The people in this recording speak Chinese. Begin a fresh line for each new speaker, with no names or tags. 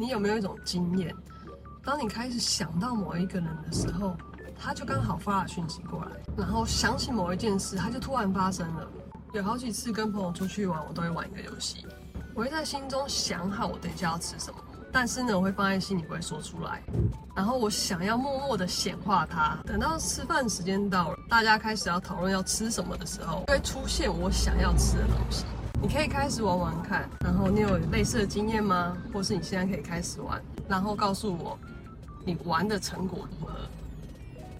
你有没有一种经验？当你开始想到某一个人的时候，他就刚好发了讯息过来，然后想起某一件事，他就突然发生了。有好几次跟朋友出去玩，我都会玩一个游戏，我会在心中想好我等一下要吃什么，但是呢，我会放在心里不会说出来。然后我想要默默的显化它，等到吃饭时间到了，大家开始要讨论要吃什么的时候，会出现我想要吃的东西。你可以开始玩玩看，然后你有类似的经验吗？或是你现在可以开始玩，然后告诉我你玩的成果如何？